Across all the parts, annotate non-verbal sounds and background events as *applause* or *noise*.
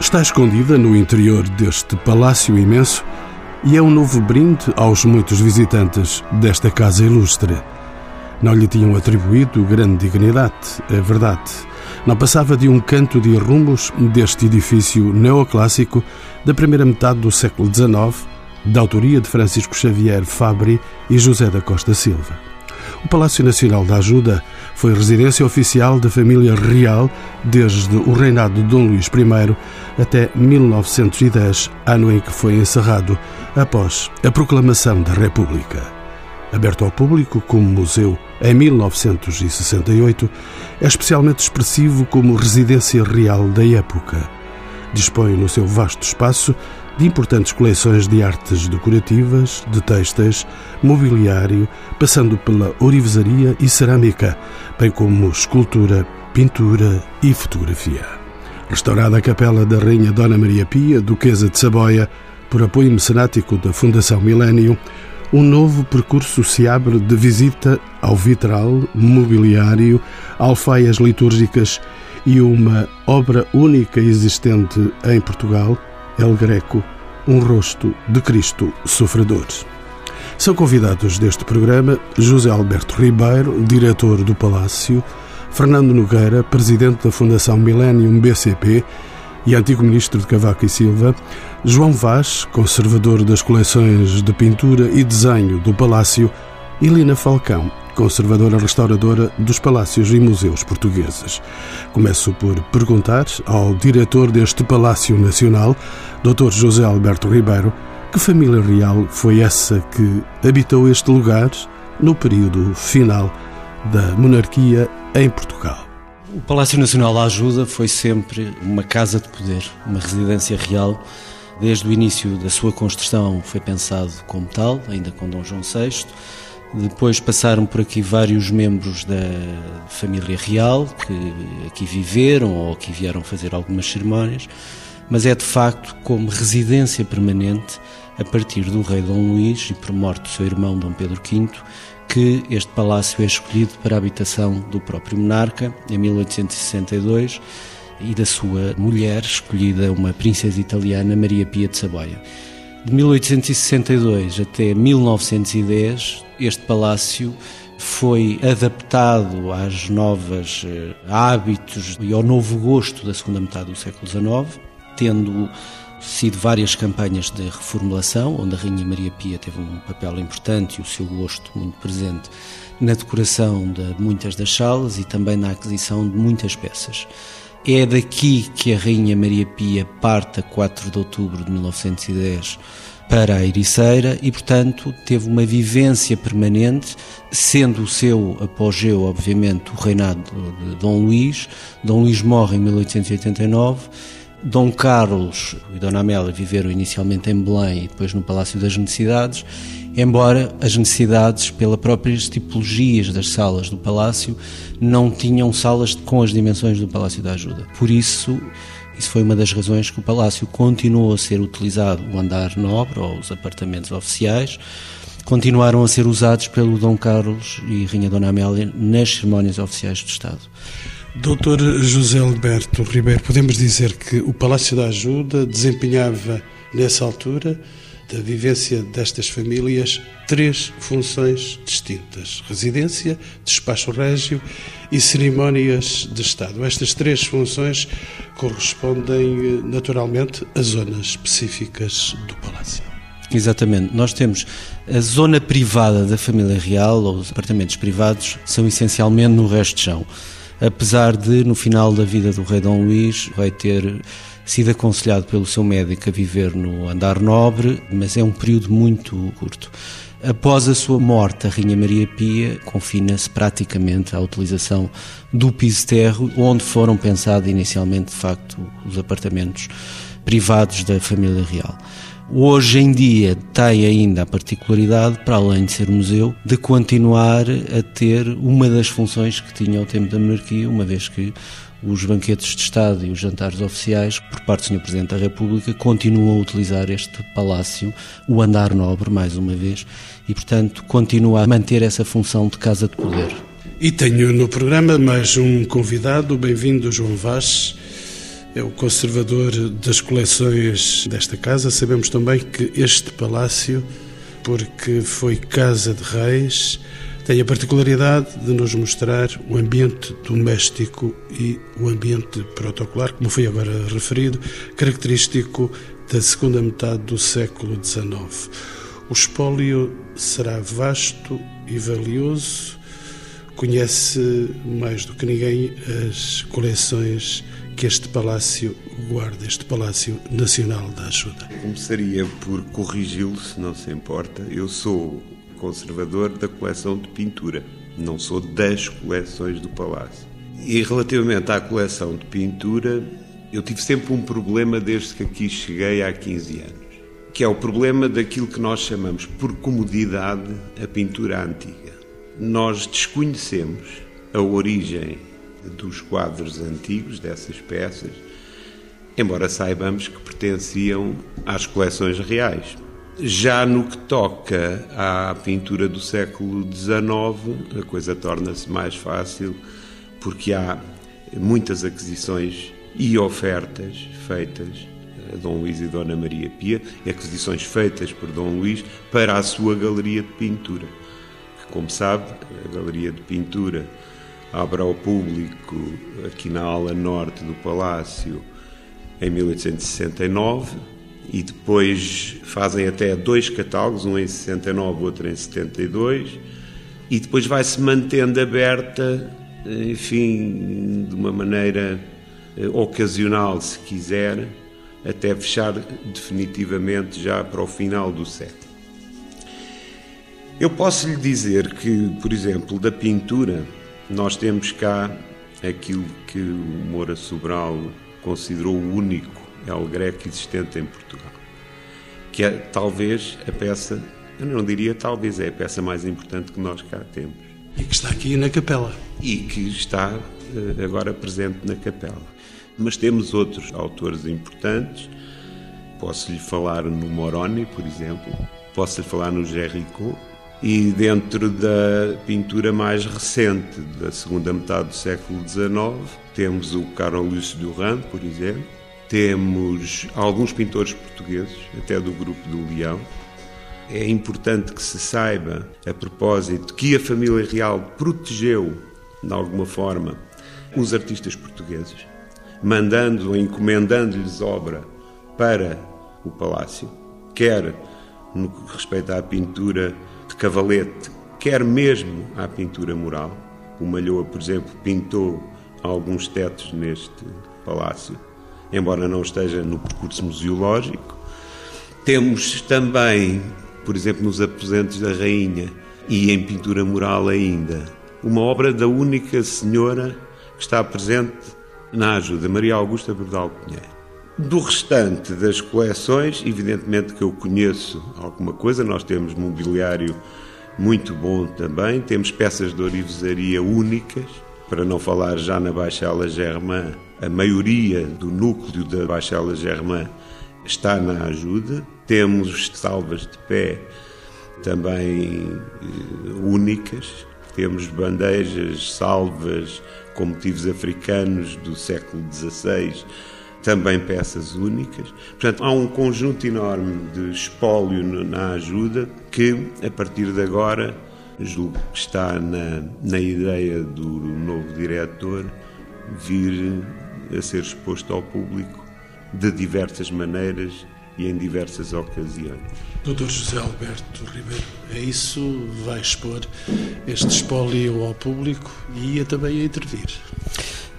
está escondida no interior deste palácio imenso e é um novo brinde aos muitos visitantes desta casa ilustre. Não lhe tinham atribuído grande dignidade, é verdade. Não passava de um canto de rumos deste edifício neoclássico da primeira metade do século XIX, da autoria de Francisco Xavier Fabri e José da Costa Silva. O Palácio Nacional da Ajuda foi residência oficial da família real desde o reinado de Dom Luís I até 1910, ano em que foi encerrado após a proclamação da República. Aberto ao público como museu em 1968, é especialmente expressivo como residência real da época. Dispõe no seu vasto espaço de importantes coleções de artes decorativas, de textas, mobiliário, passando pela orivesaria e cerâmica, bem como escultura, pintura e fotografia. Restaurada a capela da Rainha Dona Maria Pia, Duquesa de Saboia, por apoio mecenático da Fundação Milênio, um novo percurso se abre de visita ao vitral, mobiliário, alfaias litúrgicas e uma obra única existente em Portugal, El Greco, um rosto de Cristo sofredor. São convidados deste programa José Alberto Ribeiro, diretor do Palácio, Fernando Nogueira, presidente da Fundação Millennium BCP e antigo ministro de Cavaco e Silva, João Vaz, conservador das coleções de pintura e desenho do Palácio, e Lina Falcão, conservadora restauradora dos palácios e museus portugueses. Começo por perguntar ao diretor deste Palácio Nacional, Dr. José Alberto Ribeiro, que família real foi essa que habitou este lugar no período final da monarquia em Portugal. O Palácio Nacional da Ajuda foi sempre uma casa de poder, uma residência real. Desde o início da sua construção foi pensado como tal, ainda com Dom João VI depois passaram por aqui vários membros da família real que aqui viveram ou que vieram fazer algumas cerimónias, mas é de facto como residência permanente a partir do rei Dom Luís e por morte do seu irmão Dom Pedro V que este palácio é escolhido para a habitação do próprio monarca em 1862 e da sua mulher, escolhida uma princesa italiana, Maria Pia de Saboia. De 1862 até 1910, este palácio foi adaptado às novas eh, hábitos e ao novo gosto da segunda metade do século XIX, tendo sido várias campanhas de reformulação, onde a Rainha Maria Pia teve um papel importante e o seu gosto muito presente na decoração de muitas das salas e também na aquisição de muitas peças. É daqui que a Rainha Maria Pia parte a 4 de outubro de 1910 para a Ericeira e, portanto, teve uma vivência permanente, sendo o seu apogeu, obviamente, o reinado de Dom Luís. Dom Luís morre em 1889. Dom Carlos e Dona Amélia viveram inicialmente em Belém e depois no Palácio das Necessidades embora as necessidades, pela próprias tipologias das salas do palácio, não tinham salas com as dimensões do Palácio da Ajuda. Por isso, isso foi uma das razões que o palácio continuou a ser utilizado, o andar nobre ou os apartamentos oficiais, continuaram a ser usados pelo Dom Carlos e Rainha Dona Amélia nas cerimónias oficiais do Estado. Doutor José Alberto Ribeiro, podemos dizer que o Palácio da Ajuda desempenhava, nessa altura, da vivência destas famílias três funções distintas: residência, despacho régio e cerimónias de Estado. Estas três funções correspondem naturalmente a zonas específicas do palácio. Exatamente. Nós temos a zona privada da família real, ou os apartamentos privados, são essencialmente no resto de chão. Apesar de, no final da vida do rei Dom Luís, vai ter sido aconselhado pelo seu médico a viver no andar nobre, mas é um período muito curto. Após a sua morte, a Rainha Maria Pia confina-se praticamente à utilização do piso terro, onde foram pensados inicialmente, de facto, os apartamentos privados da família real. Hoje em dia tem ainda a particularidade, para além de ser museu, de continuar a ter uma das funções que tinha ao tempo da monarquia, uma vez que os banquetes de Estado e os jantares oficiais, por parte do Sr. Presidente da República, continuam a utilizar este palácio, o andar nobre, mais uma vez, e, portanto, continua a manter essa função de casa de poder. E tenho no programa mais um convidado, bem-vindo João Vaz, é o conservador das coleções desta casa. Sabemos também que este palácio, porque foi casa de reis, tem a particularidade de nos mostrar o ambiente doméstico e o ambiente protocolar, como foi agora referido, característico da segunda metade do século XIX. O espólio será vasto e valioso, conhece mais do que ninguém as coleções que este palácio guarda, este Palácio Nacional da Ajuda. Começaria por corrigi-lo, se não se importa. Eu sou conservador da coleção de pintura, não sou das coleções do Palácio. E relativamente à coleção de pintura, eu tive sempre um problema desde que aqui cheguei há 15 anos, que é o problema daquilo que nós chamamos por comodidade a pintura antiga. Nós desconhecemos a origem dos quadros antigos, dessas peças, embora saibamos que pertenciam às coleções reais. Já no que toca à pintura do século XIX, a coisa torna-se mais fácil porque há muitas aquisições e ofertas feitas a Dom Luís e Dona Maria Pia, aquisições feitas por Dom Luís para a sua galeria de pintura. Que, como sabe, a galeria de pintura abre ao público aqui na ala norte do Palácio em 1869 e depois fazem até dois catálogos, um em 69, outro em 72, e depois vai-se mantendo aberta, enfim, de uma maneira eh, ocasional, se quiser, até fechar definitivamente já para o final do século. Eu posso lhe dizer que, por exemplo, da pintura, nós temos cá aquilo que o Moura Sobral considerou o único El Greco existente em Portugal, que é talvez a peça, eu não diria talvez, é a peça mais importante que nós cá temos. E que está aqui na capela. E que está eh, agora presente na capela. Mas temos outros autores importantes. Posso-lhe falar no Moroni, por exemplo. Posso-lhe falar no Géricault. E dentro da pintura mais recente, da segunda metade do século XIX, temos o Carol Lúcio Duran, por exemplo temos alguns pintores portugueses, até do grupo do Leão. É importante que se saiba, a propósito, que a família real protegeu, de alguma forma, os artistas portugueses, mandando ou encomendando-lhes obra para o palácio, quer no que respeita à pintura de cavalete, quer mesmo à pintura mural. O Malhoa, por exemplo, pintou alguns tetos neste palácio embora não esteja no percurso museológico. Temos também, por exemplo, nos aposentos da Rainha e em pintura mural ainda, uma obra da única senhora que está presente na ajuda, Maria Augusta Bordal Pinheiro. Do restante das coleções, evidentemente que eu conheço alguma coisa, nós temos mobiliário muito bom também, temos peças de orivesaria únicas, para não falar já na Baixela Germain, a maioria do núcleo da Baixela Germain está na ajuda. Temos salvas de pé também eh, únicas. Temos bandejas, salvas com motivos africanos do século XVI, também peças únicas. Portanto, há um conjunto enorme de espólio na ajuda que, a partir de agora, julgo que está na, na ideia do novo diretor vir a ser exposto ao público de diversas maneiras e em diversas ocasiões. Doutor José Alberto Ribeiro, é isso? Vai expor este espólio ao público e ia também a intervir.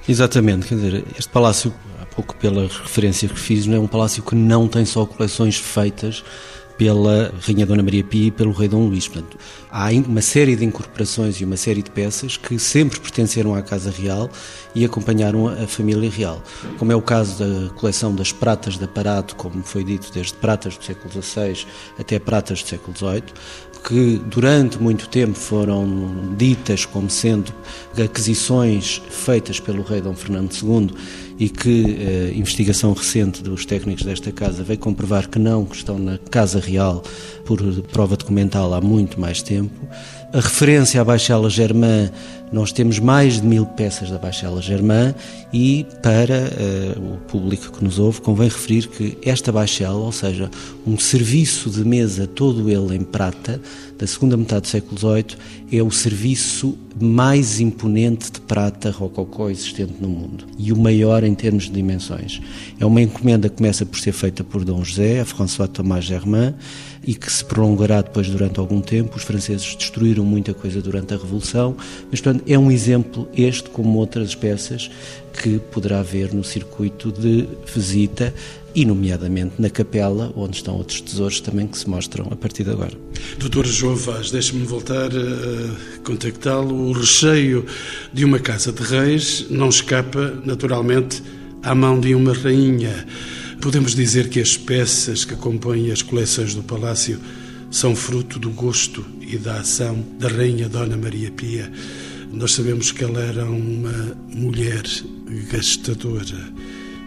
Exatamente, quer dizer, este palácio, pouco pela referência que fiz, é um palácio que não tem só coleções feitas pela Rainha Dona Maria Pia e pelo Rei Dom Luís. Portanto, há uma série de incorporações e uma série de peças que sempre pertenceram à Casa Real e acompanharam a família real. Como é o caso da coleção das pratas de aparato, como foi dito, desde pratas do século XVI até pratas do século XVIII, que durante muito tempo foram ditas como sendo aquisições feitas pelo rei Dom Fernando II e que a eh, investigação recente dos técnicos desta casa veio comprovar que não, que estão na Casa Real por prova documental há muito mais tempo, A referência à Baixela Germain, nós temos mais de mil peças da Baixela Germain e para uh, o público que nos ouve convém referir que esta Baixela, ou seja, um serviço de mesa todo ele em prata, da segunda metade do século XVIII, é o serviço mais imponente de prata rococó existente no mundo e o maior em termos de dimensões. É uma encomenda que começa por ser feita por Dom José, a François Thomas Germain, e que se prolongará depois durante algum tempo. Os franceses destruíram muita coisa durante a Revolução, mas portanto é um exemplo este como outras peças que poderá ver no circuito de visita e, nomeadamente, na capela, onde estão outros tesouros também que se mostram a partir de agora. Doutor João Vaz, deixe-me voltar a contactá-lo. O recheio de uma casa de reis não escapa, naturalmente, à mão de uma rainha. Podemos dizer que as peças que compõem as coleções do Palácio são fruto do gosto e da ação da Rainha Dona Maria Pia. Nós sabemos que ela era uma mulher gastadora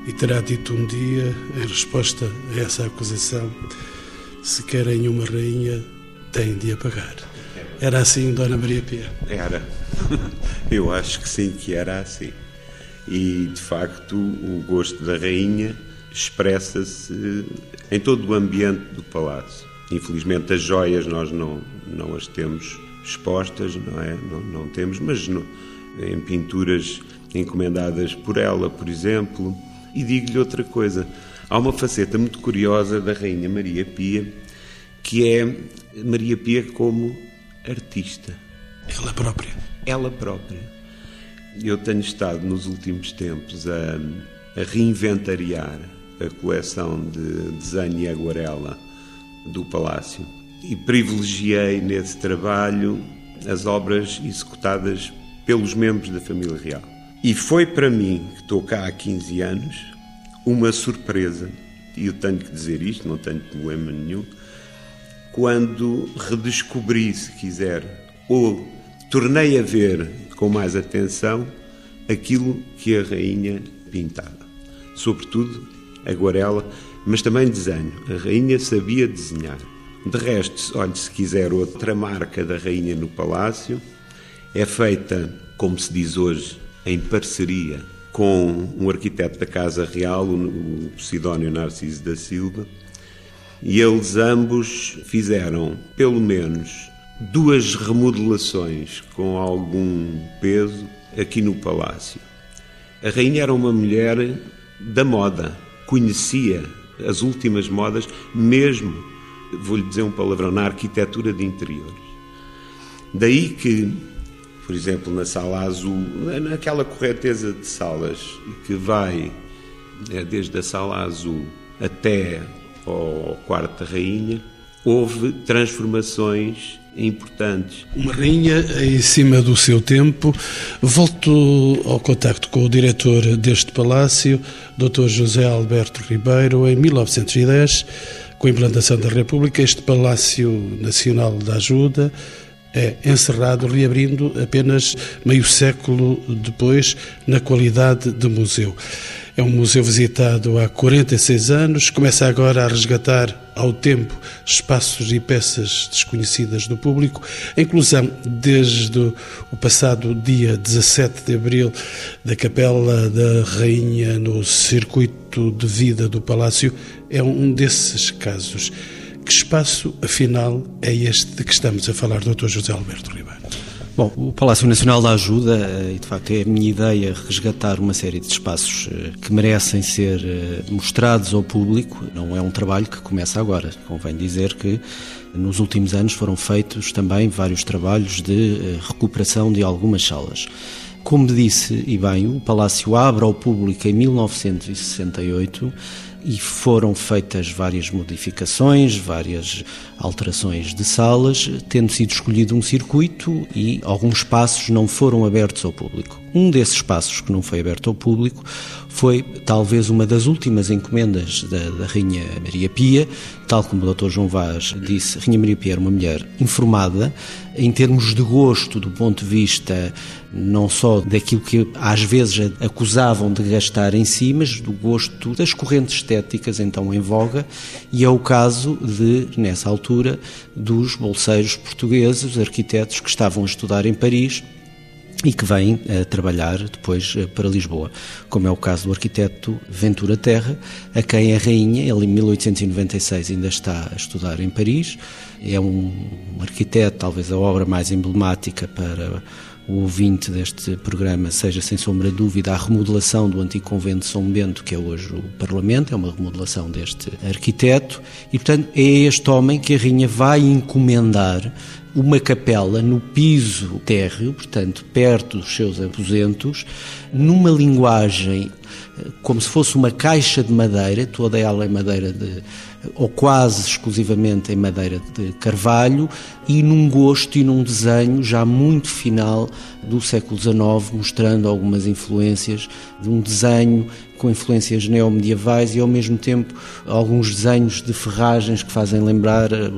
e terá dito um dia, em resposta a essa acusação, se querem uma rainha, têm de a pagar. Era assim, Dona Maria Pia? Era. *laughs* Eu acho que sim, que era assim. E, de facto, o gosto da rainha expressa-se em todo o ambiente do palácio. Infelizmente, as joias nós não, não as temos expostas, não é? Não, não temos, mas no, em pinturas encomendadas por ela, por exemplo, e digo-lhe outra coisa: há uma faceta muito curiosa da Rainha Maria Pia, que é Maria Pia como artista. Ela própria. Ela própria. Eu tenho estado nos últimos tempos a, a reinventariar a coleção de desenho e aguarela do Palácio e privilegiei nesse trabalho as obras executadas pelos membros da família real. E foi para mim, que estou cá há 15 anos, uma surpresa, e eu tenho que dizer isto, não tenho problema nenhum, quando redescobri, se quiser, ou tornei a ver com mais atenção aquilo que a rainha pintava. Sobretudo aguarela, mas também desenho. A rainha sabia desenhar. De resto, olhe, se quiser outra marca da rainha no palácio, é feita, como se diz hoje, em parceria com um arquiteto da Casa Real, o Sidónio Narciso da Silva, e eles ambos fizeram pelo menos duas remodelações com algum peso aqui no palácio. A rainha era uma mulher da moda, conhecia as últimas modas, mesmo, vou-lhe dizer um palavrão, na arquitetura de interiores. Daí que por exemplo, na sala azul, naquela correteza de salas que vai é, desde a sala azul até ao quarto da rainha, houve transformações importantes. Uma rainha em cima do seu tempo. Volto ao contacto com o diretor deste palácio, Dr. José Alberto Ribeiro, em 1910, com a implantação da República, este Palácio Nacional da Ajuda é encerrado, reabrindo apenas meio século depois, na qualidade de museu. É um museu visitado há 46 anos, começa agora a resgatar ao tempo espaços e peças desconhecidas do público. A inclusão, desde o passado dia 17 de abril, da Capela da Rainha no circuito de vida do Palácio, é um desses casos. Que espaço, afinal, é este de que estamos a falar, Dr. José Alberto Ribeiro? Bom, o Palácio Nacional da Ajuda, eh, e de facto é a minha ideia resgatar uma série de espaços eh, que merecem ser eh, mostrados ao público. Não é um trabalho que começa agora. Convém dizer que nos últimos anos foram feitos também vários trabalhos de recuperação de algumas salas. Como disse, e bem, o Palácio abre ao público em 1968 e foram feitas várias modificações, várias alterações de salas, tendo sido escolhido um circuito e alguns espaços não foram abertos ao público. Um desses espaços que não foi aberto ao público foi talvez uma das últimas encomendas da, da Rainha Maria Pia, tal como o Dr. João Vaz disse, Rainha Maria Pia era uma mulher informada, em termos de gosto, do ponto de vista não só daquilo que às vezes acusavam de gastar em si, mas do gosto das correntes estéticas então em voga, e é o caso de, nessa altura, dos bolseiros portugueses, arquitetos que estavam a estudar em Paris e que vêm a trabalhar depois eh, para Lisboa, como é o caso do arquiteto Ventura Terra, a quem a rainha, ele em 1896 ainda está a estudar em Paris, é um arquiteto, talvez a obra mais emblemática para o ouvinte deste programa seja, sem sombra de dúvida, a remodelação do antigo convento de São Bento, que é hoje o Parlamento, é uma remodelação deste arquiteto, e portanto é este homem que a rainha vai encomendar uma capela no piso térreo, portanto, perto dos seus aposentos, numa linguagem eh, como se fosse uma caixa de madeira, toda ela em madeira de ou quase exclusivamente em madeira de carvalho, e num gosto e num desenho já muito final do século XIX, mostrando algumas influências de um desenho com influências neomedievais e ao mesmo tempo alguns desenhos de ferragens que fazem lembrar eh,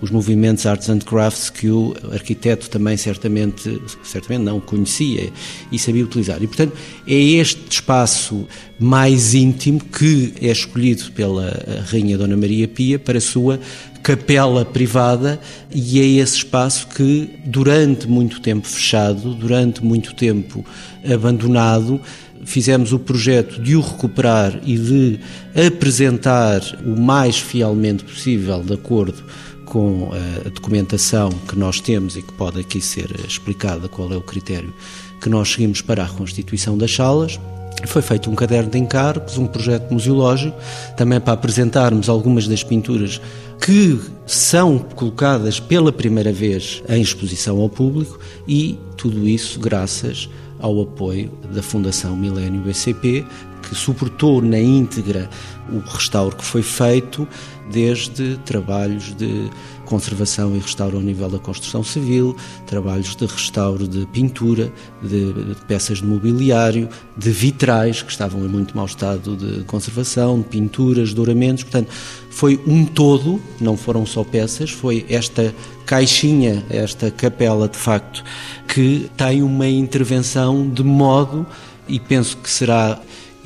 os movimentos arts and crafts que o arquiteto também certamente, certamente não conhecia e sabia utilizar. E portanto é este espaço mais íntimo que é escolhido pela rainha Dona Maria Pia para a sua capela privada e é esse espaço que durante muito tempo fechado, durante muito tempo abandonado, fizemos o projeto de o recuperar e de apresentar o mais fielmente possível, de acordo com a documentação que nós temos e que pode aqui ser explicada qual é o critério que nós seguimos para a reconstituição das salas. Foi feito um caderno de encargos, um projeto museológico, também para apresentarmos algumas das pinturas que são colocadas pela primeira vez em exposição ao público e tudo isso graças ao apoio da Fundação Milênio BCP, que suportou na íntegra o restauro que foi feito, desde trabalhos de conservação e restauro ao nível da construção civil, trabalhos de restauro de pintura, de, peças de mobiliário, de vitrais que estavam em muito mau estado de conservação, de pinturas, douramentos, portanto, foi um todo, não foram só peças, foi esta caixinha, esta capela de facto, que tem uma intervenção de modo, e penso que será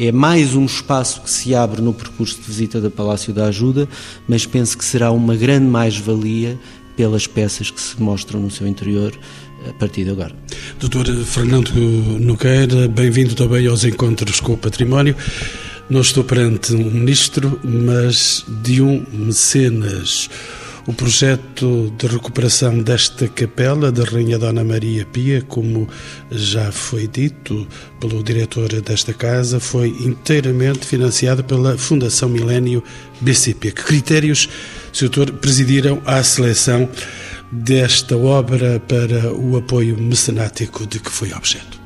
é mais um espaço que se abre no percurso de visita da Palácio da Ajuda, mas penso que será uma grande mais-valia pelas peças que se mostram no seu interior a partir de agora. Doutor Fernando Nogueira, bem-vindo também aos Encontros com o Património. Não estou perante um ministro, mas de um mecenas o projeto de recuperação desta capela da Rainha Dona Maria Pia, como já foi dito pelo diretor desta casa, foi inteiramente financiado pela Fundação Milênio BCP. Que critérios, Sr. presidiram à seleção desta obra para o apoio mecenático de que foi objeto?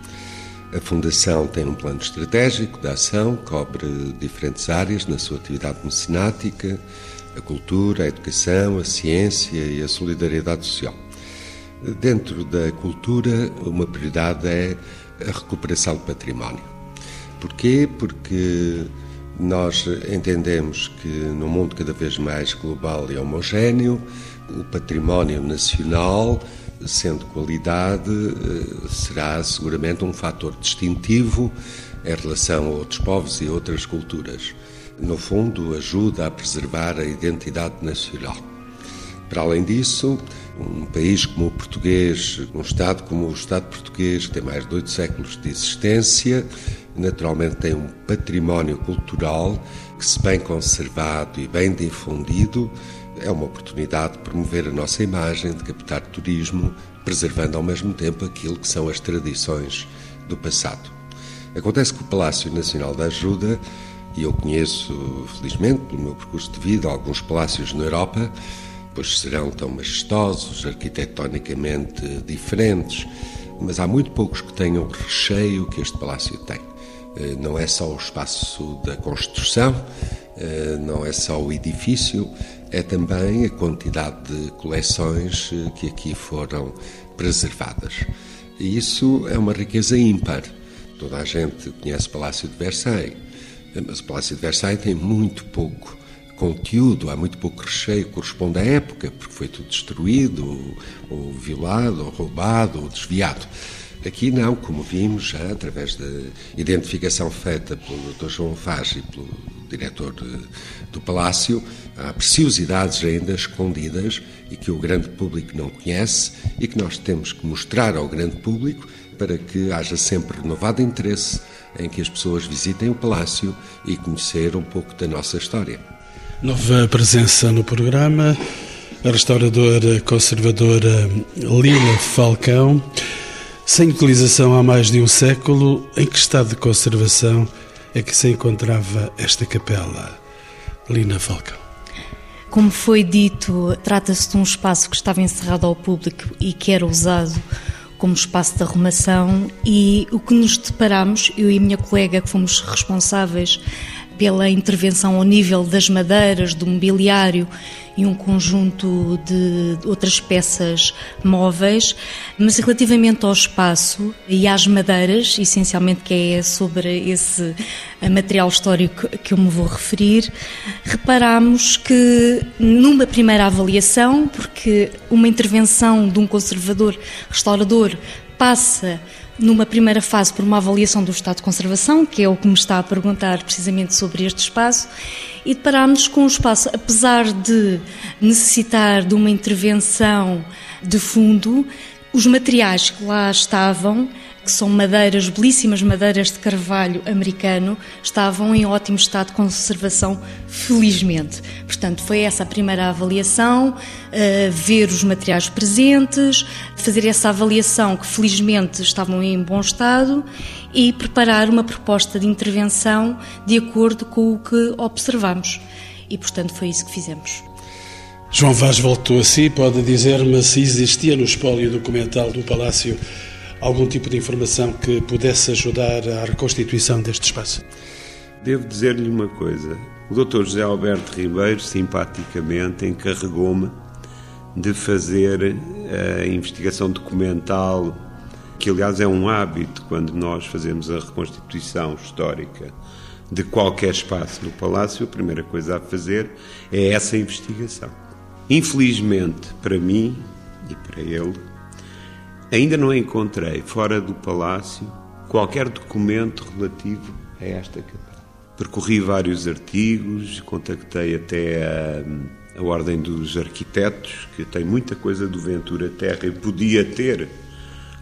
A Fundação tem um plano estratégico de ação, cobre diferentes áreas na sua atividade mecenática, a cultura, a educação, a ciência e a solidariedade social. Dentro da cultura, uma prioridade é a recuperação do património. Porquê? Porque nós entendemos que no mundo cada vez mais global e homogéneo, o património nacional, sendo qualidade, eh, será seguramente um fator distintivo em relação a outros povos e outras culturas no fundo, ajuda a preservar a identidade nacional. Para além disso, um país como o português, um Estado como o Estado português, que tem mais de oito séculos de existência, naturalmente tem um património cultural que, se bem conservado e bem difundido, é uma oportunidade de promover a nossa imagem, de captar turismo, preservando ao mesmo tempo aquilo que são as tradições do passado. Acontece que o Palácio Nacional da Ajuda e eu conheço, felizmente, pelo meu percurso de vida, alguns palácios na Europa, pois serão tão majestosos, arquitetonicamente diferentes, mas há muito poucos que tenham o recheio que este palácio tem. Eh, não é só o espaço da construção, eh, não é só o edifício, é também a quantidade de coleções eh, que aqui foram preservadas. E isso é uma riqueza ímpar. Toda a gente conhece o Palácio de Versailles, mas o Palácio de Versailles tem muito pouco conteúdo, há muito pouco recheio corresponde à época, porque foi tudo destruído, ou, ou violado, ou roubado, ou desviado. Aqui não, como vimos já através da identificação feita pelo Dr. João Vaz e pelo diretor de, do Palácio, há preciosidades ainda escondidas e que o grande público não conhece e que nós temos que mostrar ao grande público para que haja sempre renovado interesse em que as pessoas visitem o Palácio e conhecer um pouco da nossa história. Nova presença no programa, a restauradora conservadora Lila Falcão. Sem utilização há mais de um século, em que estado de conservação é que se encontrava esta capela? Lina Falcão. Como foi dito, trata-se de um espaço que estava encerrado ao público e que era usado como espaço de arrumação e o que nos deparamos, eu e a minha colega que fomos responsáveis pela intervenção ao nível das madeiras, do mobiliário e um conjunto de outras peças móveis, mas relativamente ao espaço e às madeiras, essencialmente que é sobre esse material histórico que eu me vou referir, reparamos que numa primeira avaliação, porque uma intervenção de um conservador restaurador passa numa primeira fase por uma avaliação do estado de conservação, que é o que me está a perguntar precisamente sobre este espaço, e deparámos com o espaço, apesar de necessitar de uma intervenção de fundo, os materiais que lá estavam que são madeiras, belíssimas madeiras de carvalho americano, estavam em ótimo estado de conservação, felizmente. Portanto, foi essa a primeira avaliação, uh, ver os materiais presentes, fazer essa avaliação que felizmente estavam em bom estado e preparar uma proposta de intervenção de acordo com o que observamos. E, portanto, foi isso que fizemos. João Vaz voltou a si, pode dizer-me se existia no espólio documental do Palácio algum tipo de informação que pudesse ajudar à reconstituição deste espaço? Devo dizer-lhe uma coisa. O Dr. José Alberto Ribeiro, simpaticamente, encarregou-me de fazer a investigação documental, que aliás é um hábito quando nós fazemos a reconstituição histórica de qualquer espaço no Palácio, a primeira coisa a fazer é essa investigação. Infelizmente, para mim e para ele, Ainda não encontrei, fora do palácio, qualquer documento relativo a esta capela. Percorri vários artigos, contactei até a, a Ordem dos Arquitetos, que tem muita coisa do Ventura Terra e podia ter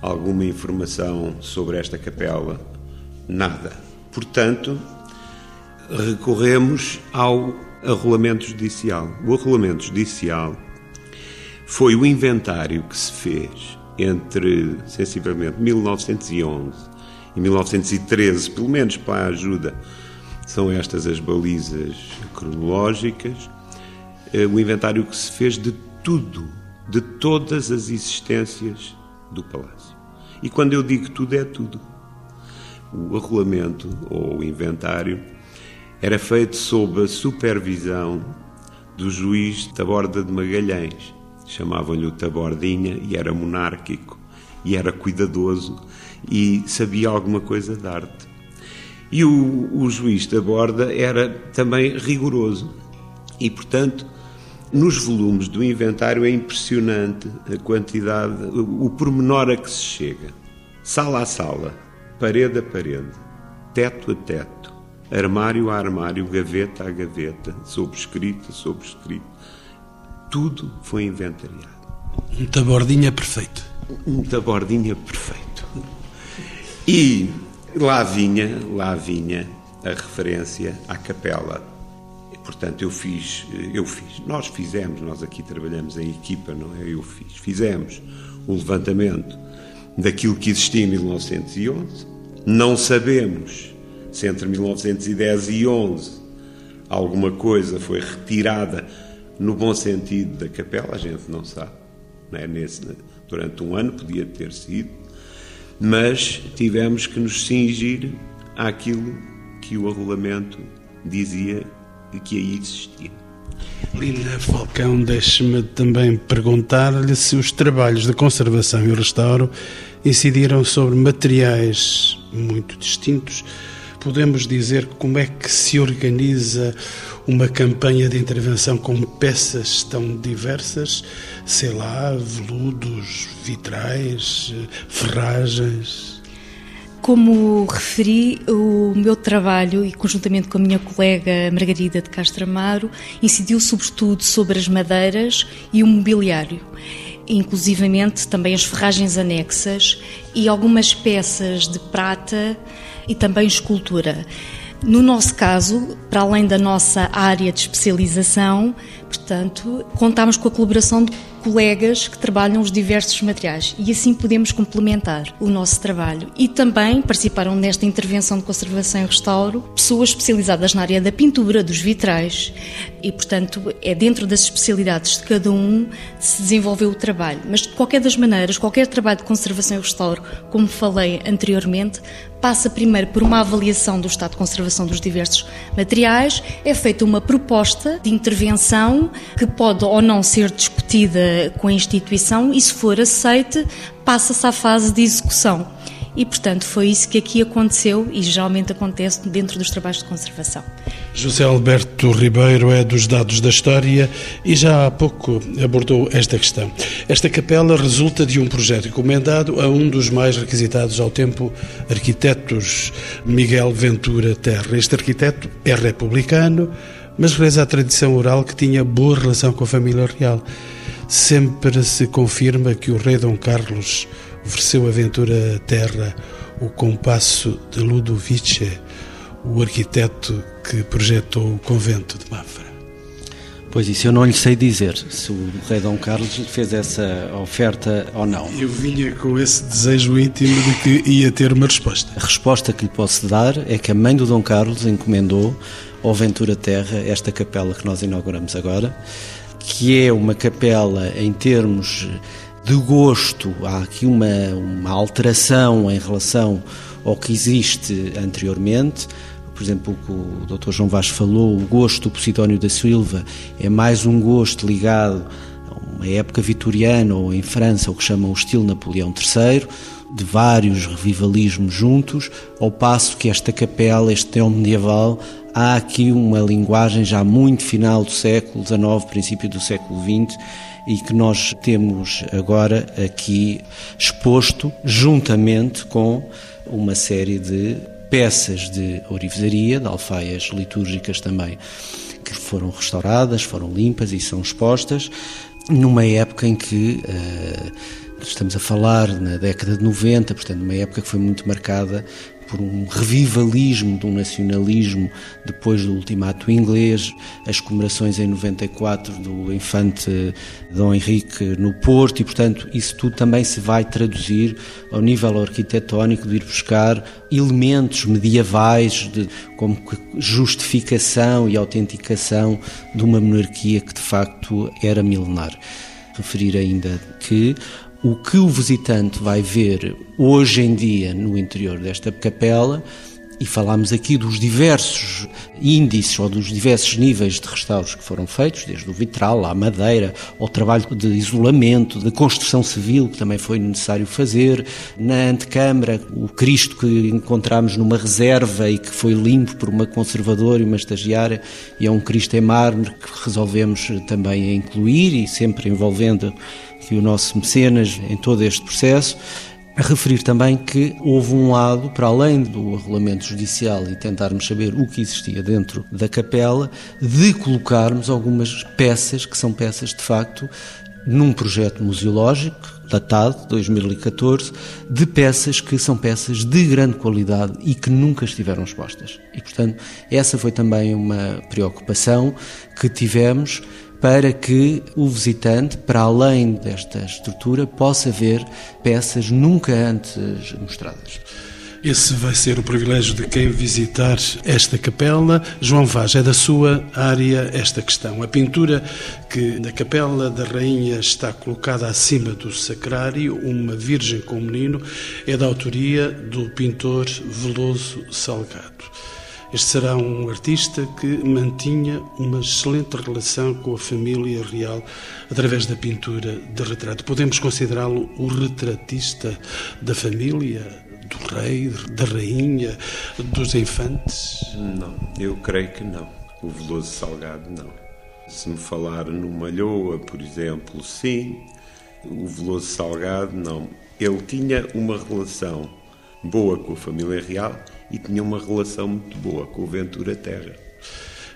alguma informação sobre esta capela. Nada. Portanto, recorremos ao arrolamento judicial. O arrolamento judicial foi o inventário que se fez entre sensivelmente 1911 e 1913, pelo menos para a ajuda, são estas as balizas cronológicas, eh, o inventário que se fez de tudo, de todas as existências do palácio. E quando eu digo tudo, é tudo. O arrolamento ou o inventário era feito sob a supervisão do juiz da Borda de Magalhães, chamavam-lhe o Tabordinha e era monárquico e era cuidadoso e sabia alguma coisa de arte. E o, o juiz da borda era também rigoroso e, portanto, nos volumes do inventário é impressionante a quantidade, o, o pormenor a que se chega. Sala a sala, parede a parede, teto a teto, armário a armário, gaveta a gaveta, sobrescrito a sobrescrito tudo foi inventariado. Um tabordinha perfeito. Um tabordinha perfeito. E lá vinha, lá vinha a referência à capela. E, portanto, eu fiz, eu fiz, nós fizemos, nós aqui trabalhamos em equipa, não é? Eu fiz, fizemos o levantamento daquilo que existia em 1911. Não sabemos se entre 1910 e 11 alguma coisa foi retirada no bom sentido da capela, a gente não sabe. Não é? Nesse, durante um ano podia ter sido, mas tivemos que nos cingir àquilo que o arrolamento dizia que aí existia. Lina Falcão, deixe-me também perguntar-lhe se os trabalhos de conservação e restauro incidiram sobre materiais muito distintos. Podemos dizer como é que se organiza uma campanha de intervenção com peças tão diversas, sei lá, veludos, vitrais, ferragens? Como referi, o meu trabalho, e conjuntamente com a minha colega Margarida de Castro Amaro, incidiu sobretudo sobre as madeiras e o mobiliário, inclusivamente também as ferragens anexas e algumas peças de prata e também escultura. No nosso caso, para além da nossa área de especialização, portanto, contamos com a colaboração de colegas que trabalham os diversos materiais e assim podemos complementar o nosso trabalho. E também participaram nesta intervenção de conservação e restauro pessoas especializadas na área da pintura, dos vitrais e, portanto, é dentro das especialidades de cada um se desenvolveu o trabalho. Mas, de qualquer das maneiras, qualquer trabalho de conservação e restauro, como falei anteriormente, passa primeiro por uma avaliação do estado de conservação dos diversos materiais, é feita uma proposta de intervenção que pode ou não ser discutida com a instituição e, se for aceite, passa-se à fase de execução. E, portanto, foi isso que aqui aconteceu e geralmente acontece dentro dos trabalhos de conservação. José Alberto Ribeiro é dos dados da história e já há pouco abordou esta questão. Esta capela resulta de um projeto encomendado a um dos mais requisitados ao tempo arquitetos, Miguel Ventura Terra. Este arquiteto é republicano, mas reza a tradição oral que tinha boa relação com a família real sempre se confirma que o rei Dom Carlos ofereceu a Ventura Terra o compasso de Ludovice, o arquiteto que projetou o convento de Mafra. Pois isso eu não lhe sei dizer se o rei Dom Carlos fez essa oferta ou não. Eu vinha com esse desejo íntimo de que ia ter uma resposta. A resposta que lhe posso dar é que a mãe do Dom Carlos encomendou ao Ventura Terra esta capela que nós inauguramos agora que é uma capela em termos de gosto, há aqui uma, uma alteração em relação ao que existe anteriormente. Por exemplo, o que o Dr. João Vaz falou, o gosto do Posidónio da Silva é mais um gosto ligado a uma época vitoriana ou em França, o que chamam o estilo Napoleão III, de vários revivalismos juntos, ao passo que esta capela, este teão medieval, há aqui uma linguagem já muito final do século XIX, princípio do século XX, e que nós temos agora aqui exposto juntamente com uma série de peças de orivesaria, de alfaias litúrgicas também, que foram restauradas, foram limpas e são expostas numa época em que uh, estamos a falar na década de 90, portanto, uma época que foi muito marcada por um revivalismo de um nacionalismo depois do ultimato inglês, as comemorações em 94 do infante Dom Henrique no Porto e, portanto, isso tudo também se vai traduzir ao nível arquitetónico de ir buscar elementos medievais de, como justificação e autenticação de uma monarquia que de facto era milenar. Referir ainda que o que o visitante vai ver hoje em dia no interior desta capela, e falámos aqui dos diversos índices ou dos diversos níveis de restauros que foram feitos, desde o vitral à madeira, ao trabalho de isolamento, de construção civil, que também foi necessário fazer. Na antecâmara, o Cristo que encontramos numa reserva e que foi limpo por uma conservadora e uma estagiária, e é um Cristo em mármore que resolvemos também incluir e sempre envolvendo que o nosso mecenas em todo este processo. A referir também que houve um lado, para além do arrolamento judicial e tentarmos saber o que existia dentro da capela, de colocarmos algumas peças, que são peças de facto, num projeto museológico, datado, 2014, de peças que são peças de grande qualidade e que nunca estiveram expostas. E, portanto, essa foi também uma preocupação que tivemos para que o visitante, para além desta estrutura, possa ver peças nunca antes mostradas. Esse vai ser o privilégio de quem visitar esta capela. João Vaz, é da sua área esta questão. A pintura que na capela da Rainha está colocada acima do sacrário, uma Virgem com um menino, é da autoria do pintor Veloso Salgado. Este será um artista que mantinha uma excelente relação com a família real através da pintura de retrato. Podemos considerá-lo o retratista da família, do rei, da rainha, dos infantes? Não, eu creio que não. O Veloso Salgado, não. Se me falar no Malhoa, por exemplo, sim. O Veloso Salgado, não. Ele tinha uma relação boa com a família real e tinha uma relação muito boa com o Ventura Terra.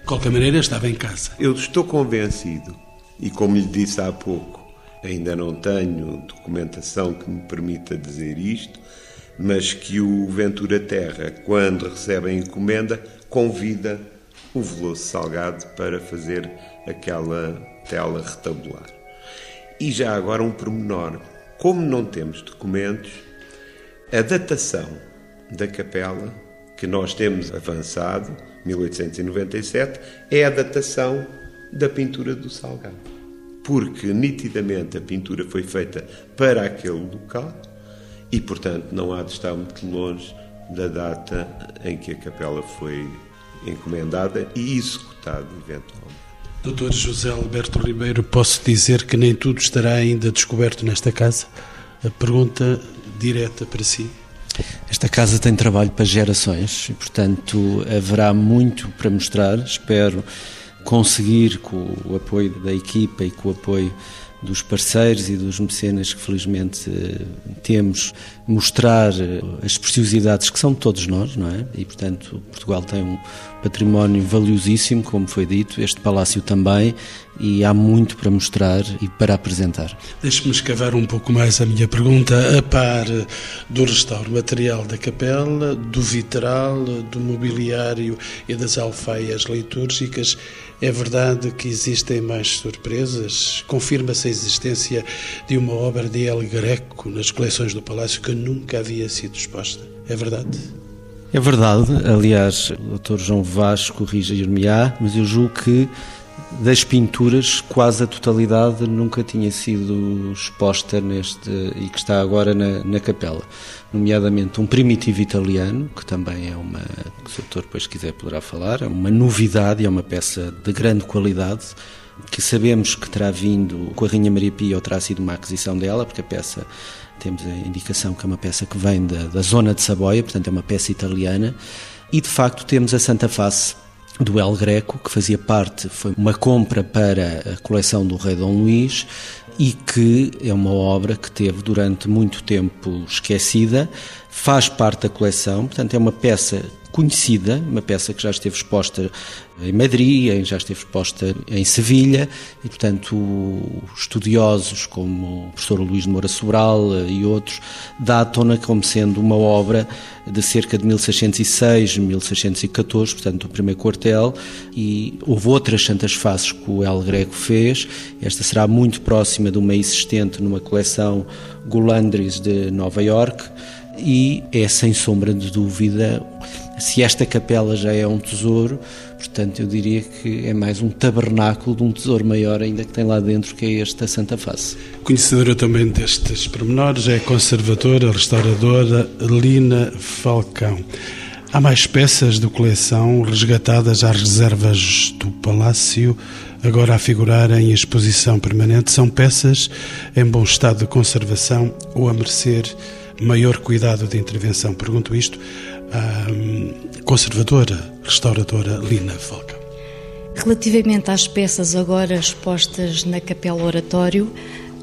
De qualquer maneira, estava em casa. Eu estou convencido, e como lhe disse há pouco, ainda não tenho documentação que me permita dizer isto, mas que o Ventura Terra, quando recebe a encomenda, convida o Veloso Salgado para fazer aquela tela retabular. E já agora um pormenor. Como não temos documentos, a datação da capela que nós temos avançado, 1897, é a datação da pintura do Salgado. Porque nitidamente a pintura foi feita para aquele local e, portanto, não há de estar muito longe da data em que a capela foi encomendada e executada eventualmente. Doutor José Alberto Ribeiro, posso dizer que nem tudo estará ainda descoberto nesta casa? A pergunta direta para si. Esta casa tem trabalho para gerações e, portanto, haverá muito para mostrar. Espero conseguir, com o apoio da equipa e com o apoio dos parceiros e dos mecenas que felizmente temos, mostrar as preciosidades que são de todos nós, não é? E portanto Portugal tem um património valiosíssimo, como foi dito, este palácio também, e há muito para mostrar e para apresentar. Deixe-me escavar um pouco mais a minha pergunta, a par do restauro material da capela, do vitral, do mobiliário e das alfaias litúrgicas. É verdade que existem mais surpresas? Confirma-se a existência de uma obra de El Greco nas coleções do Palácio que nunca havia sido exposta. É verdade? É verdade. Aliás, o Dr. João Vaz corrige-me-á, mas eu julgo que das pinturas, quase a totalidade nunca tinha sido exposta neste e que está agora na, na capela, nomeadamente um primitivo italiano, que também é uma, que o doutor depois quiser poderá falar, é uma novidade, é uma peça de grande qualidade, que sabemos que terá vindo com a Rainha Maria Pia ou terá sido uma aquisição dela, porque a peça temos a indicação que é uma peça que vem da, da zona de Saboia, portanto é uma peça italiana, e de facto temos a Santa Face do El Greco, que fazia parte, foi uma compra para a coleção do Rei Dom Luís e que é uma obra que teve durante muito tempo esquecida, faz parte da coleção, portanto é uma peça conhecida, uma peça que já esteve exposta em Madrid, já esteve exposta em Sevilha, e portanto estudiosos como o professor Luís de Moura Sobral eh, e outros datam-na como sendo uma obra de cerca de 1606, 1614, portanto o primeiro quartel, e houve outras Santas Faces que o El Greco fez, esta será muito próxima de uma existente numa coleção Golandris de Nova York, e é sem sombra de dúvida, se esta capela já é um tesouro, portanto eu diria que é mais um tabernáculo de um tesouro maior ainda que tem lá dentro, que é esta Santa Face. Conhecedora também destes pormenores, é a conservadora, restauradora Lina Falcão. Há mais peças de coleção resgatadas às reservas do Palácio, agora a figurar em exposição permanente. São peças em bom estado de conservação ou a merecer maior cuidado de intervenção? Pergunto isto à hum, conservadora, restauradora Lina Falcão. Relativamente às peças agora expostas na Capela Oratório,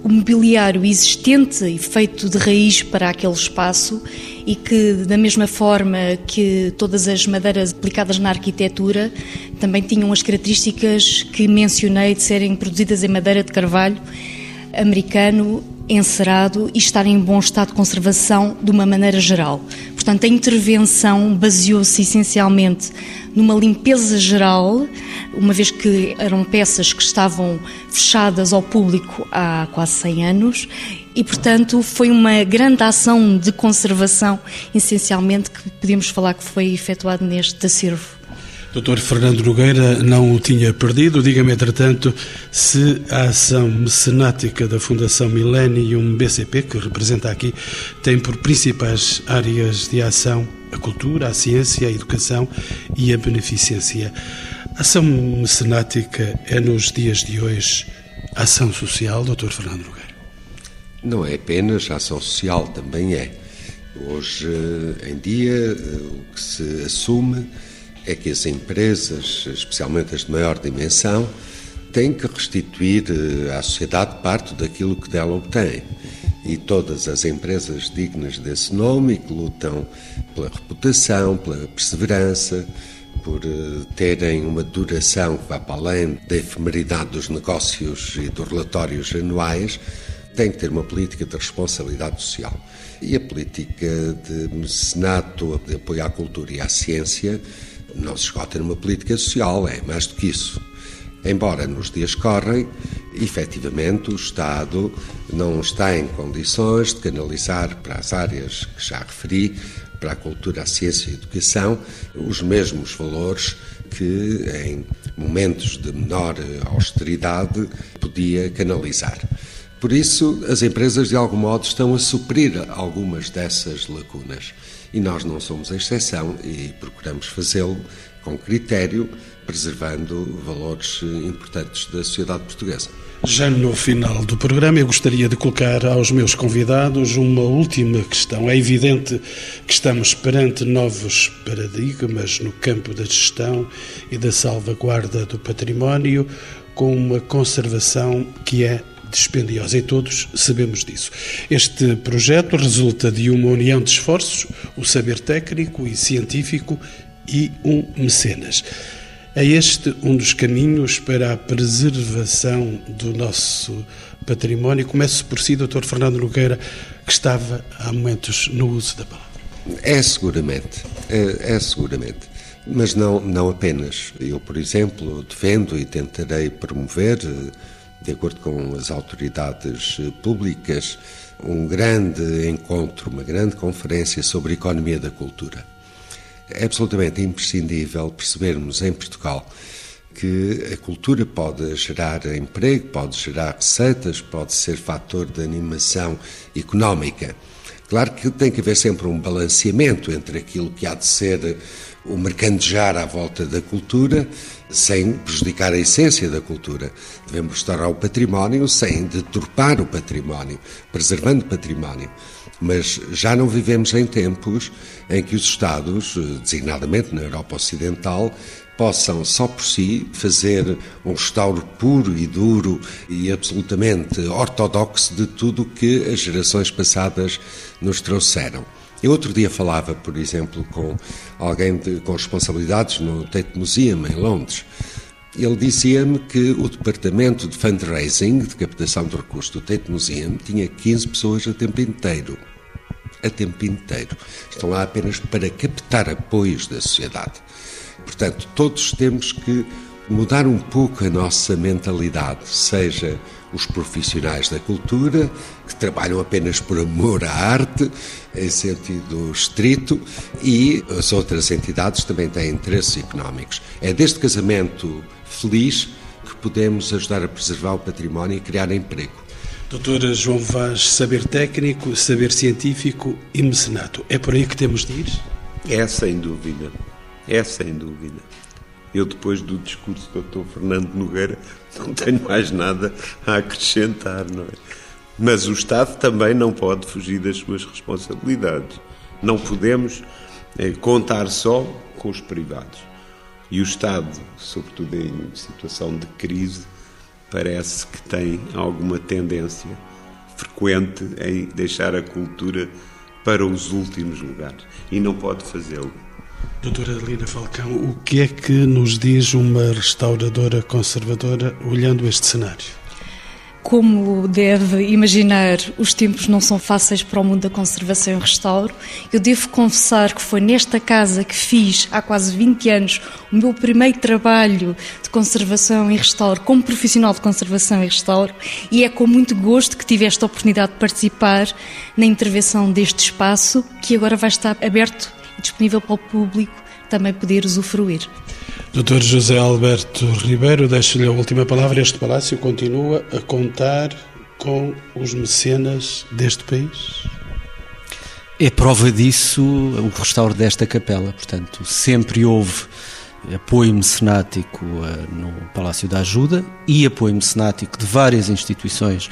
o mobiliário existente e feito de raiz para aquele espaço e que, da mesma forma que todas as madeiras aplicadas na arquitetura, também tinham as características que mencionei de serem produzidas em madeira de carvalho americano encerado e estar em bom estado de conservação de uma maneira geral. Portanto, a intervenção baseou-se essencialmente numa limpeza geral, uma vez que eram peças que estavam fechadas ao público há quase 100 anos, e, portanto, foi uma grande ação de conservação, essencialmente, que podemos falar que foi efetuada neste acervo. Doutor Fernando Nogueira não o tinha perdido. Diga-me, entretanto, se a ação mecenática da Fundação Millennium BCP, que representa aqui, tem por principais áreas de ação a cultura, a ciência, a educação e a beneficência. A ação mecenática é, nos dias de hoje, ação social, doutor Fernando Nogueira? Não é apenas ação social, também é. Hoje em dia, o que se assume é que as empresas, especialmente as de maior dimensão, têm que restituir eh, à sociedade parte daquilo que dela obtém. E todas as empresas dignas desse nome que lutam pela reputação, pela perseverança, por eh, terem uma duração que vá para além da efemeridade dos negócios e dos relatórios anuais, têm que ter uma política de responsabilidade social. E a política de mecenato, de apoio à cultura e à ciência, não se esgota numa política social, é mais do que isso. Embora nos dias correm, efetivamente o Estado não está em condições de canalizar para as áreas que já referi, para a cultura, a ciência e a educação, os mesmos valores que em momentos de menor austeridade podia canalizar. Por isso, as empresas, de algum modo, estão a suprir algumas dessas lacunas. E nós não somos a exceção e procuramos fazê-lo com critério, preservando valores importantes da sociedade portuguesa. Já no final do programa, eu gostaria de colocar aos meus convidados uma última questão. É evidente que estamos perante novos paradigmas no campo da gestão e da salvaguarda do património, com uma conservação que é dispendiosa e todos sabemos disso. Este projeto resulta de uma união de esforços, o saber técnico e científico e um mecenas. É este um dos caminhos para a preservação do nosso património. Começo por si, Dr. Fernando Nogueira, que estava há momentos no uso da palavra. É seguramente, é, é seguramente. Mas não, não apenas. Eu, por exemplo, defendo e tentarei promover de acordo com as autoridades eh, públicas, um grande encontro, uma grande conferência sobre economia da cultura. É absolutamente imprescindível percebermos em Portugal que a cultura pode gerar emprego, pode gerar receitas, pode ser fator de animação económica. Claro que tem que haver sempre um balanceamento entre aquilo que há de ser o mercantejar à volta da cultura, sem prejudicar a essência da cultura. Devemos restaurar o património sem deturpar o património, preservando o património. Mas já não vivemos em tempos em que os Estados, designadamente na Europa Ocidental, possam só por si fazer um restauro puro e duro e absolutamente ortodoxo de tudo que as gerações passadas nos trouxeram. Eu outro dia falava, por exemplo, com alguém de, com responsabilidades no Tate Museum, em Londres. Ele dizia-me que o departamento de fundraising, de captação de recursos do Tate Museum, tinha 15 pessoas a tempo inteiro. A tempo inteiro. Estão lá apenas para captar apoios da sociedade. Portanto, todos temos que mudar um pouco a nossa mentalidade, seja os profissionais da cultura, que trabalham apenas por amor à arte, em sentido estrito, e as outras entidades também têm interesses económicos. É deste casamento feliz que podemos ajudar a preservar o património e criar emprego. Doutora João Vaz, saber técnico, saber científico e mecenato. É por aí que temos de ir? É sem dúvida. É sem dúvida. Eu, depois do discurso do Dr. Fernando Nogueira, não tenho mais nada a acrescentar, não é? Mas o Estado também não pode fugir das suas responsabilidades. Não podemos é, contar só com os privados. E o Estado, sobretudo em situação de crise, parece que tem alguma tendência frequente em deixar a cultura para os últimos lugares. E não pode fazê-lo. Doutora Lina Falcão, o que é que nos diz uma restauradora conservadora olhando este cenário? Como deve imaginar, os tempos não são fáceis para o mundo da conservação e restauro. Eu devo confessar que foi nesta casa que fiz, há quase 20 anos, o meu primeiro trabalho de conservação e restauro como profissional de conservação e restauro e é com muito gosto que tive esta oportunidade de participar na intervenção deste espaço que agora vai estar aberto disponível para o público também poder usufruir. Dr. José Alberto Ribeiro, deixo-lhe a última palavra. Este palácio continua a contar com os mecenas deste país? É prova disso o restauro desta capela. Portanto, sempre houve apoio mecenático uh, no Palácio da Ajuda e apoio mecenático de várias instituições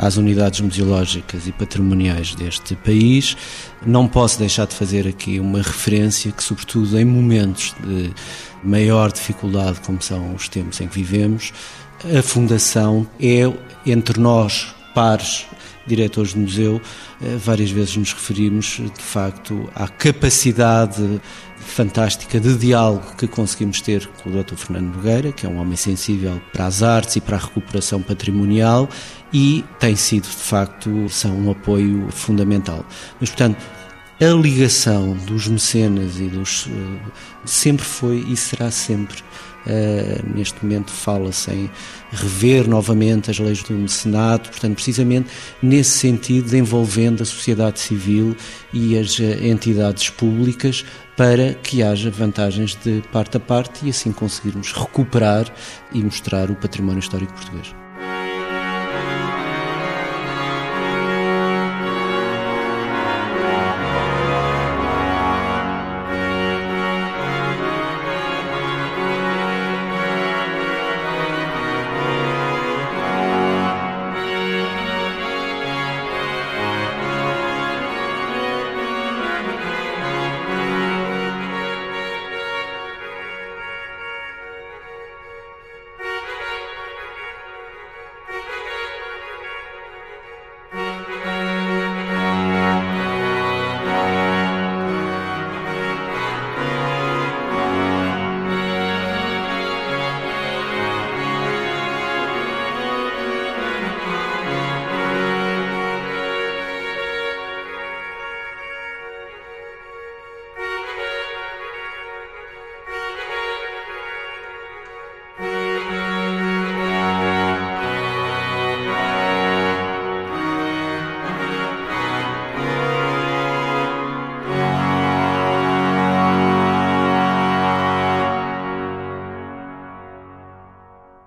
às unidades museológicas e patrimoniais deste país. Não posso deixar de fazer aqui uma referência que, sobretudo em momentos de maior dificuldade, como são os tempos em que vivemos, a Fundação é, entre nós, pares, diretores de museu, eh, várias vezes nos referimos, de facto, à capacidade fantástica de diálogo que conseguimos ter com o Dr. Fernando Nogueira, que é um homem sensível para as artes e para a recuperação patrimonial e tem sido, de facto, são um apoio fundamental. Mas, portanto, a ligação dos mecenas e dos eh, sempre foi e será sempre Uh, neste momento fala-se em rever novamente as leis do mecenato, portanto, precisamente nesse sentido, envolvendo a sociedade civil e as uh, entidades públicas para que haja vantagens de parte a parte e assim conseguirmos recuperar e mostrar o património histórico português.